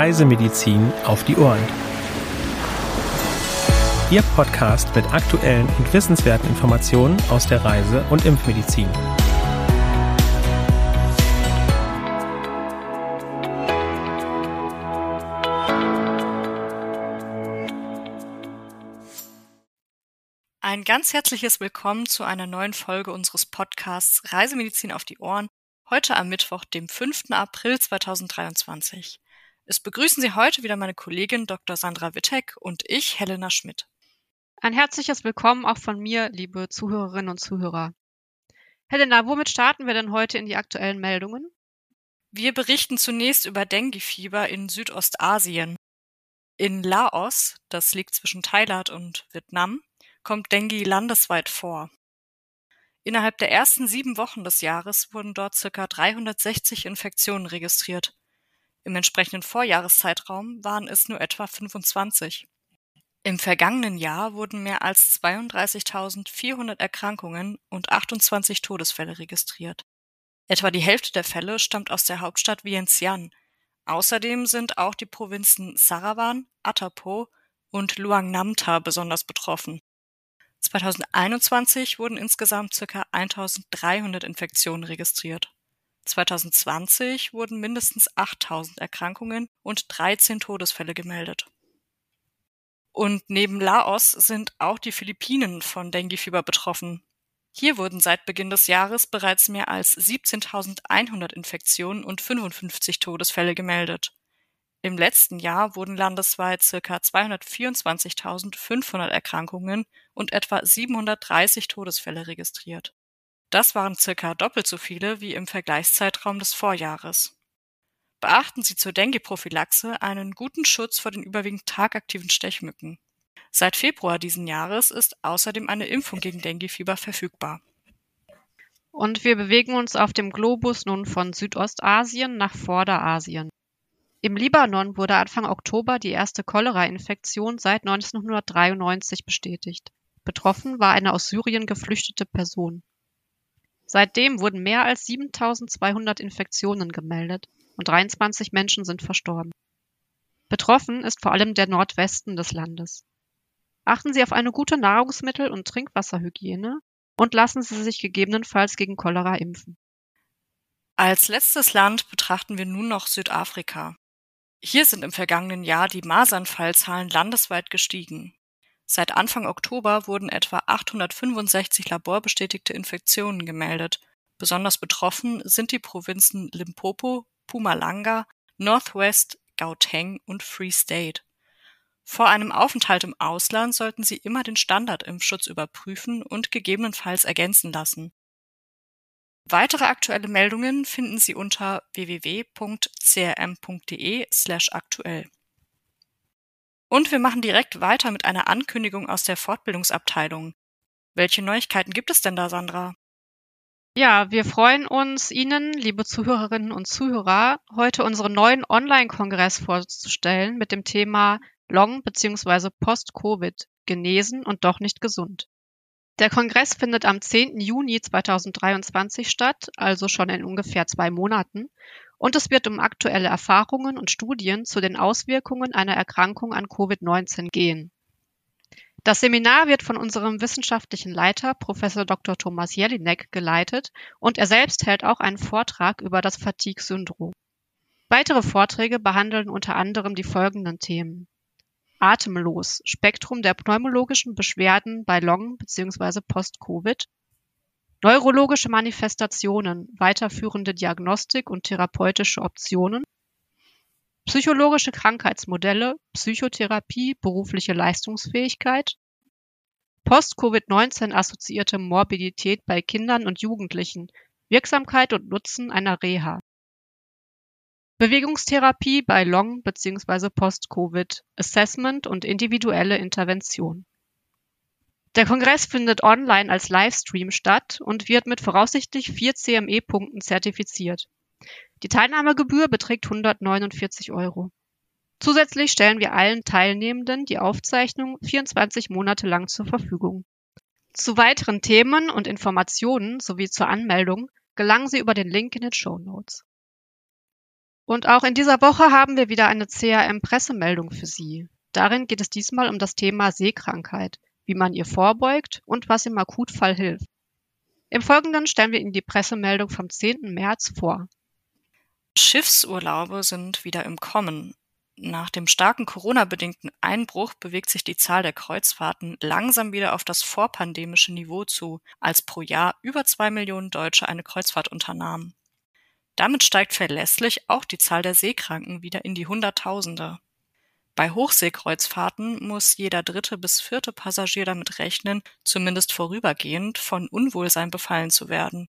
Reisemedizin auf die Ohren. Ihr Podcast mit aktuellen und wissenswerten Informationen aus der Reise- und Impfmedizin. Ein ganz herzliches Willkommen zu einer neuen Folge unseres Podcasts Reisemedizin auf die Ohren, heute am Mittwoch, dem 5. April 2023. Es begrüßen Sie heute wieder meine Kollegin Dr. Sandra Wittek und ich, Helena Schmidt. Ein herzliches Willkommen auch von mir, liebe Zuhörerinnen und Zuhörer. Helena, womit starten wir denn heute in die aktuellen Meldungen? Wir berichten zunächst über Dengue-Fieber in Südostasien. In Laos, das liegt zwischen Thailand und Vietnam, kommt Dengue landesweit vor. Innerhalb der ersten sieben Wochen des Jahres wurden dort circa 360 Infektionen registriert. Im entsprechenden Vorjahreszeitraum waren es nur etwa 25. Im vergangenen Jahr wurden mehr als 32.400 Erkrankungen und 28 Todesfälle registriert. Etwa die Hälfte der Fälle stammt aus der Hauptstadt Vientiane. Außerdem sind auch die Provinzen Sarawan, Atapo und Luang Namta besonders betroffen. 2021 wurden insgesamt ca. 1300 Infektionen registriert. 2020 wurden mindestens 8000 Erkrankungen und 13 Todesfälle gemeldet. Und neben Laos sind auch die Philippinen von Denguefieber betroffen. Hier wurden seit Beginn des Jahres bereits mehr als 17.100 Infektionen und 55 Todesfälle gemeldet. Im letzten Jahr wurden landesweit ca. 224.500 Erkrankungen und etwa 730 Todesfälle registriert. Das waren circa doppelt so viele wie im Vergleichszeitraum des Vorjahres. Beachten Sie zur Dengue-Prophylaxe einen guten Schutz vor den überwiegend tagaktiven Stechmücken. Seit Februar diesen Jahres ist außerdem eine Impfung gegen Denguefieber verfügbar. Und wir bewegen uns auf dem Globus nun von Südostasien nach Vorderasien. Im Libanon wurde Anfang Oktober die erste Cholera-Infektion seit 1993 bestätigt. Betroffen war eine aus Syrien geflüchtete Person. Seitdem wurden mehr als 7200 Infektionen gemeldet und 23 Menschen sind verstorben. Betroffen ist vor allem der Nordwesten des Landes. Achten Sie auf eine gute Nahrungsmittel- und Trinkwasserhygiene und lassen Sie sich gegebenenfalls gegen Cholera impfen. Als letztes Land betrachten wir nun noch Südafrika. Hier sind im vergangenen Jahr die Masernfallzahlen landesweit gestiegen. Seit Anfang Oktober wurden etwa 865 laborbestätigte Infektionen gemeldet. Besonders betroffen sind die Provinzen Limpopo, Mpumalanga, Northwest, Gauteng und Free State. Vor einem Aufenthalt im Ausland sollten Sie immer den Standardimpfschutz überprüfen und gegebenenfalls ergänzen lassen. Weitere aktuelle Meldungen finden Sie unter www.crm.de/aktuell. Und wir machen direkt weiter mit einer Ankündigung aus der Fortbildungsabteilung. Welche Neuigkeiten gibt es denn da, Sandra? Ja, wir freuen uns, Ihnen, liebe Zuhörerinnen und Zuhörer, heute unseren neuen Online-Kongress vorzustellen mit dem Thema Long- bzw. Post-Covid genesen und doch nicht gesund. Der Kongress findet am 10. Juni 2023 statt, also schon in ungefähr zwei Monaten, und es wird um aktuelle Erfahrungen und Studien zu den Auswirkungen einer Erkrankung an Covid-19 gehen. Das Seminar wird von unserem wissenschaftlichen Leiter Professor Dr. Thomas Jelinek geleitet und er selbst hält auch einen Vortrag über das Fatigue-Syndrom. Weitere Vorträge behandeln unter anderem die folgenden Themen. Atemlos, Spektrum der pneumologischen Beschwerden bei Long- bzw. Post-Covid, neurologische Manifestationen, weiterführende Diagnostik und therapeutische Optionen, psychologische Krankheitsmodelle, Psychotherapie, berufliche Leistungsfähigkeit, Post-Covid-19 assoziierte Morbidität bei Kindern und Jugendlichen, Wirksamkeit und Nutzen einer Reha. Bewegungstherapie bei Long- bzw. Post-Covid, Assessment und individuelle Intervention. Der Kongress findet online als Livestream statt und wird mit voraussichtlich vier CME-Punkten zertifiziert. Die Teilnahmegebühr beträgt 149 Euro. Zusätzlich stellen wir allen Teilnehmenden die Aufzeichnung 24 Monate lang zur Verfügung. Zu weiteren Themen und Informationen sowie zur Anmeldung gelangen Sie über den Link in den Show Notes. Und auch in dieser Woche haben wir wieder eine CRM-Pressemeldung für Sie. Darin geht es diesmal um das Thema Seekrankheit, wie man ihr vorbeugt und was im Akutfall hilft. Im Folgenden stellen wir Ihnen die Pressemeldung vom 10. März vor. Schiffsurlaube sind wieder im Kommen. Nach dem starken Corona-bedingten Einbruch bewegt sich die Zahl der Kreuzfahrten langsam wieder auf das vorpandemische Niveau zu, als pro Jahr über zwei Millionen Deutsche eine Kreuzfahrt unternahmen. Damit steigt verlässlich auch die Zahl der Seekranken wieder in die Hunderttausende. Bei Hochseekreuzfahrten muss jeder dritte bis vierte Passagier damit rechnen, zumindest vorübergehend von Unwohlsein befallen zu werden.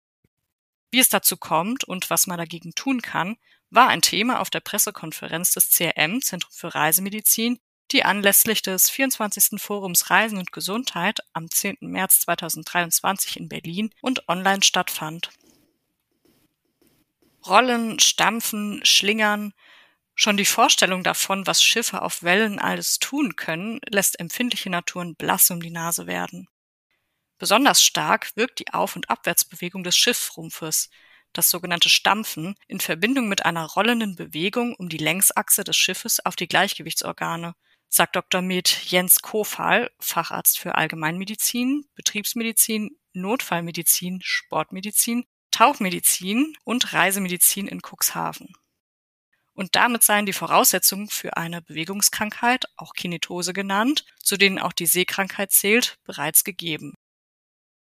Wie es dazu kommt und was man dagegen tun kann, war ein Thema auf der Pressekonferenz des CRM Zentrum für Reisemedizin, die anlässlich des 24. Forums Reisen und Gesundheit am 10. März 2023 in Berlin und online stattfand. Rollen, Stampfen, Schlingern, Schon die Vorstellung davon, was Schiffe auf Wellen alles tun können, lässt empfindliche Naturen blass um die Nase werden. Besonders stark wirkt die Auf- und Abwärtsbewegung des Schiffsrumpfes, das sogenannte Stampfen, in Verbindung mit einer rollenden Bewegung um die Längsachse des Schiffes auf die Gleichgewichtsorgane, sagt Dr. Med Jens Kofal, Facharzt für Allgemeinmedizin, Betriebsmedizin, Notfallmedizin, Sportmedizin, Tauchmedizin und Reisemedizin in Cuxhaven und damit seien die Voraussetzungen für eine Bewegungskrankheit, auch Kinetose genannt, zu denen auch die Seekrankheit zählt, bereits gegeben.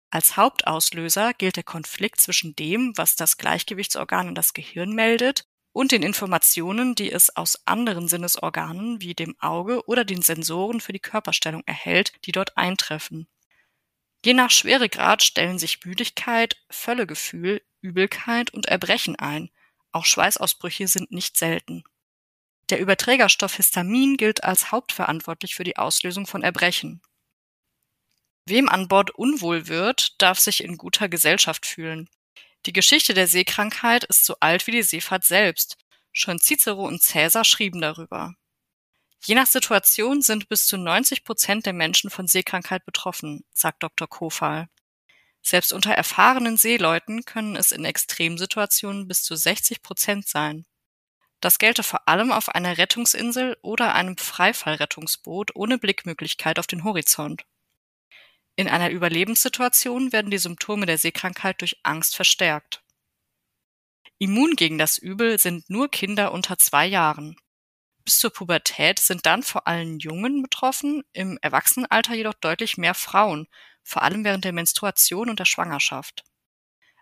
Als Hauptauslöser gilt der Konflikt zwischen dem, was das Gleichgewichtsorgan in das Gehirn meldet, und den Informationen, die es aus anderen Sinnesorganen wie dem Auge oder den Sensoren für die Körperstellung erhält, die dort eintreffen. Je nach Schweregrad stellen sich Müdigkeit, Völlegefühl, Übelkeit und Erbrechen ein, auch Schweißausbrüche sind nicht selten. Der Überträgerstoff Histamin gilt als hauptverantwortlich für die Auslösung von Erbrechen. Wem an Bord unwohl wird, darf sich in guter Gesellschaft fühlen. Die Geschichte der Seekrankheit ist so alt wie die Seefahrt selbst. Schon Cicero und Cäsar schrieben darüber. Je nach Situation sind bis zu 90 Prozent der Menschen von Seekrankheit betroffen, sagt Dr. Kofal. Selbst unter erfahrenen Seeleuten können es in Extremsituationen bis zu 60 Prozent sein. Das gelte vor allem auf einer Rettungsinsel oder einem Freifallrettungsboot ohne Blickmöglichkeit auf den Horizont. In einer Überlebenssituation werden die Symptome der Seekrankheit durch Angst verstärkt. Immun gegen das Übel sind nur Kinder unter zwei Jahren. Bis zur Pubertät sind dann vor allem Jungen betroffen, im Erwachsenenalter jedoch deutlich mehr Frauen, vor allem während der Menstruation und der Schwangerschaft.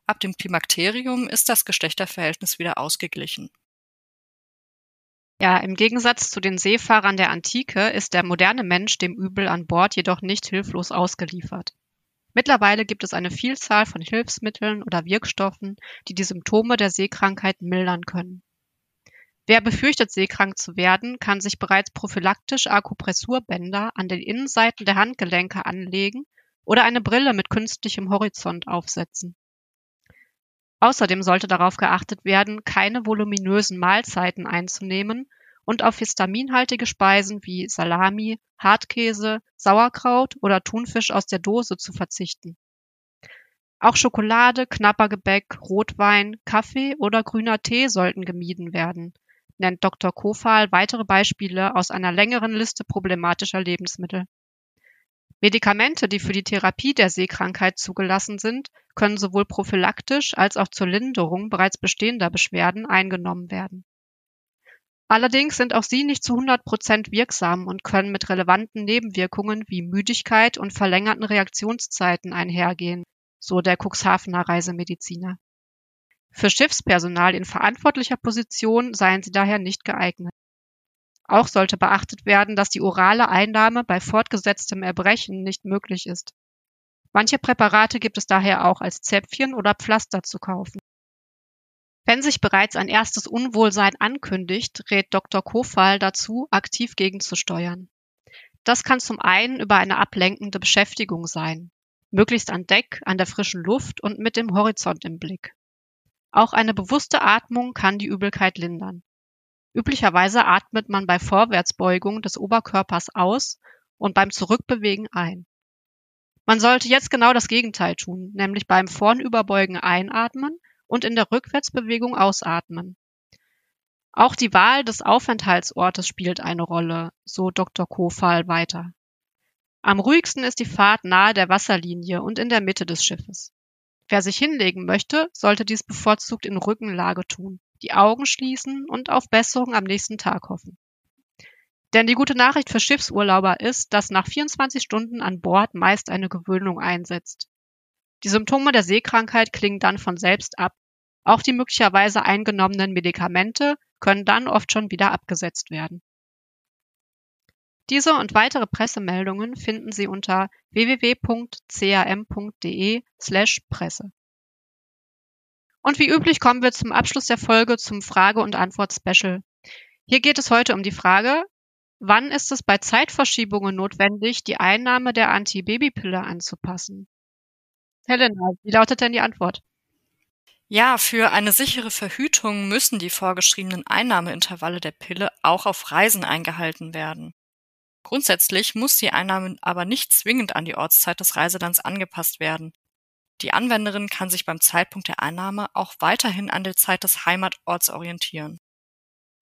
Ab dem Klimakterium ist das Geschlechterverhältnis wieder ausgeglichen. Ja, im Gegensatz zu den Seefahrern der Antike ist der moderne Mensch dem Übel an Bord jedoch nicht hilflos ausgeliefert. Mittlerweile gibt es eine Vielzahl von Hilfsmitteln oder Wirkstoffen, die die Symptome der Seekrankheit mildern können. Wer befürchtet, seekrank zu werden, kann sich bereits prophylaktisch Akupressurbänder an den Innenseiten der Handgelenke anlegen oder eine Brille mit künstlichem Horizont aufsetzen. Außerdem sollte darauf geachtet werden, keine voluminösen Mahlzeiten einzunehmen und auf histaminhaltige Speisen wie Salami, Hartkäse, Sauerkraut oder Thunfisch aus der Dose zu verzichten. Auch Schokolade, Knappergebäck, Rotwein, Kaffee oder grüner Tee sollten gemieden werden, nennt Dr. Kofal weitere Beispiele aus einer längeren Liste problematischer Lebensmittel. Medikamente, die für die Therapie der Seekrankheit zugelassen sind, können sowohl prophylaktisch als auch zur Linderung bereits bestehender Beschwerden eingenommen werden. Allerdings sind auch sie nicht zu 100 Prozent wirksam und können mit relevanten Nebenwirkungen wie Müdigkeit und verlängerten Reaktionszeiten einhergehen, so der Cuxhavener Reisemediziner. Für Schiffspersonal in verantwortlicher Position seien sie daher nicht geeignet. Auch sollte beachtet werden, dass die orale Einnahme bei fortgesetztem Erbrechen nicht möglich ist. Manche Präparate gibt es daher auch als Zäpfchen oder Pflaster zu kaufen. Wenn sich bereits ein erstes Unwohlsein ankündigt, rät Dr. Kofal dazu, aktiv gegenzusteuern. Das kann zum einen über eine ablenkende Beschäftigung sein, möglichst an Deck, an der frischen Luft und mit dem Horizont im Blick. Auch eine bewusste Atmung kann die Übelkeit lindern. Üblicherweise atmet man bei Vorwärtsbeugung des Oberkörpers aus und beim Zurückbewegen ein. Man sollte jetzt genau das Gegenteil tun, nämlich beim Vornüberbeugen einatmen und in der Rückwärtsbewegung ausatmen. Auch die Wahl des Aufenthaltsortes spielt eine Rolle, so Dr. Kofal weiter. Am ruhigsten ist die Fahrt nahe der Wasserlinie und in der Mitte des Schiffes. Wer sich hinlegen möchte, sollte dies bevorzugt in Rückenlage tun, die Augen schließen und auf Besserung am nächsten Tag hoffen. Denn die gute Nachricht für Schiffsurlauber ist, dass nach 24 Stunden an Bord meist eine Gewöhnung einsetzt. Die Symptome der Seekrankheit klingen dann von selbst ab. Auch die möglicherweise eingenommenen Medikamente können dann oft schon wieder abgesetzt werden. Diese und weitere Pressemeldungen finden Sie unter www.cam.de/presse. Und wie üblich kommen wir zum Abschluss der Folge zum Frage- und Antwort-Special. Hier geht es heute um die Frage, wann ist es bei Zeitverschiebungen notwendig, die Einnahme der Antibabypille anzupassen? Helena, wie lautet denn die Antwort? Ja, für eine sichere Verhütung müssen die vorgeschriebenen Einnahmeintervalle der Pille auch auf Reisen eingehalten werden. Grundsätzlich muss die Einnahme aber nicht zwingend an die Ortszeit des Reiselands angepasst werden. Die Anwenderin kann sich beim Zeitpunkt der Einnahme auch weiterhin an der Zeit des Heimatorts orientieren.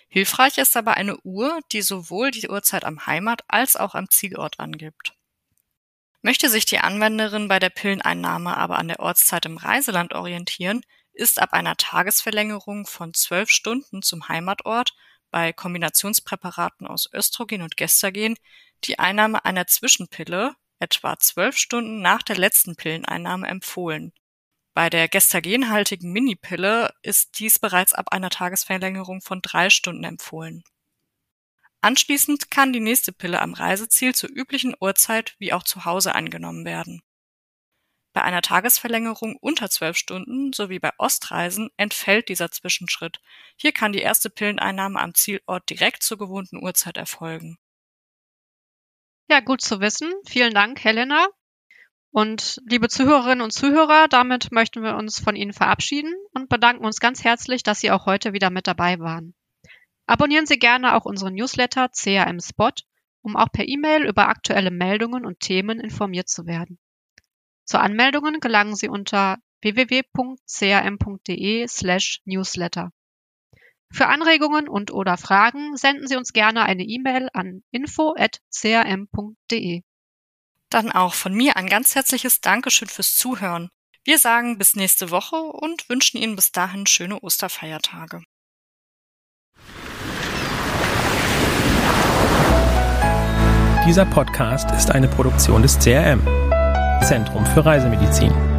Hilfreich ist aber eine Uhr, die sowohl die Uhrzeit am Heimat- als auch am Zielort angibt. Möchte sich die Anwenderin bei der Pilleneinnahme aber an der Ortszeit im Reiseland orientieren, ist ab einer Tagesverlängerung von zwölf Stunden zum Heimatort bei Kombinationspräparaten aus Östrogen und Gestagen die Einnahme einer Zwischenpille etwa zwölf Stunden nach der letzten Pilleneinnahme empfohlen. Bei der gestagenhaltigen Minipille ist dies bereits ab einer Tagesverlängerung von drei Stunden empfohlen. Anschließend kann die nächste Pille am Reiseziel zur üblichen Uhrzeit wie auch zu Hause eingenommen werden. Bei einer Tagesverlängerung unter zwölf Stunden sowie bei Ostreisen entfällt dieser Zwischenschritt. Hier kann die erste Pilleneinnahme am Zielort direkt zur gewohnten Uhrzeit erfolgen. Ja, gut zu wissen. Vielen Dank, Helena. Und liebe Zuhörerinnen und Zuhörer, damit möchten wir uns von Ihnen verabschieden und bedanken uns ganz herzlich, dass Sie auch heute wieder mit dabei waren. Abonnieren Sie gerne auch unseren Newsletter CRM Spot, um auch per E-Mail über aktuelle Meldungen und Themen informiert zu werden. Zu Anmeldungen gelangen Sie unter www.cam.de/newsletter. Für Anregungen und/oder Fragen senden Sie uns gerne eine E-Mail an info@cam.de. Dann auch von mir ein ganz herzliches Dankeschön fürs Zuhören. Wir sagen bis nächste Woche und wünschen Ihnen bis dahin schöne Osterfeiertage. Dieser Podcast ist eine Produktion des CRM Zentrum für Reisemedizin.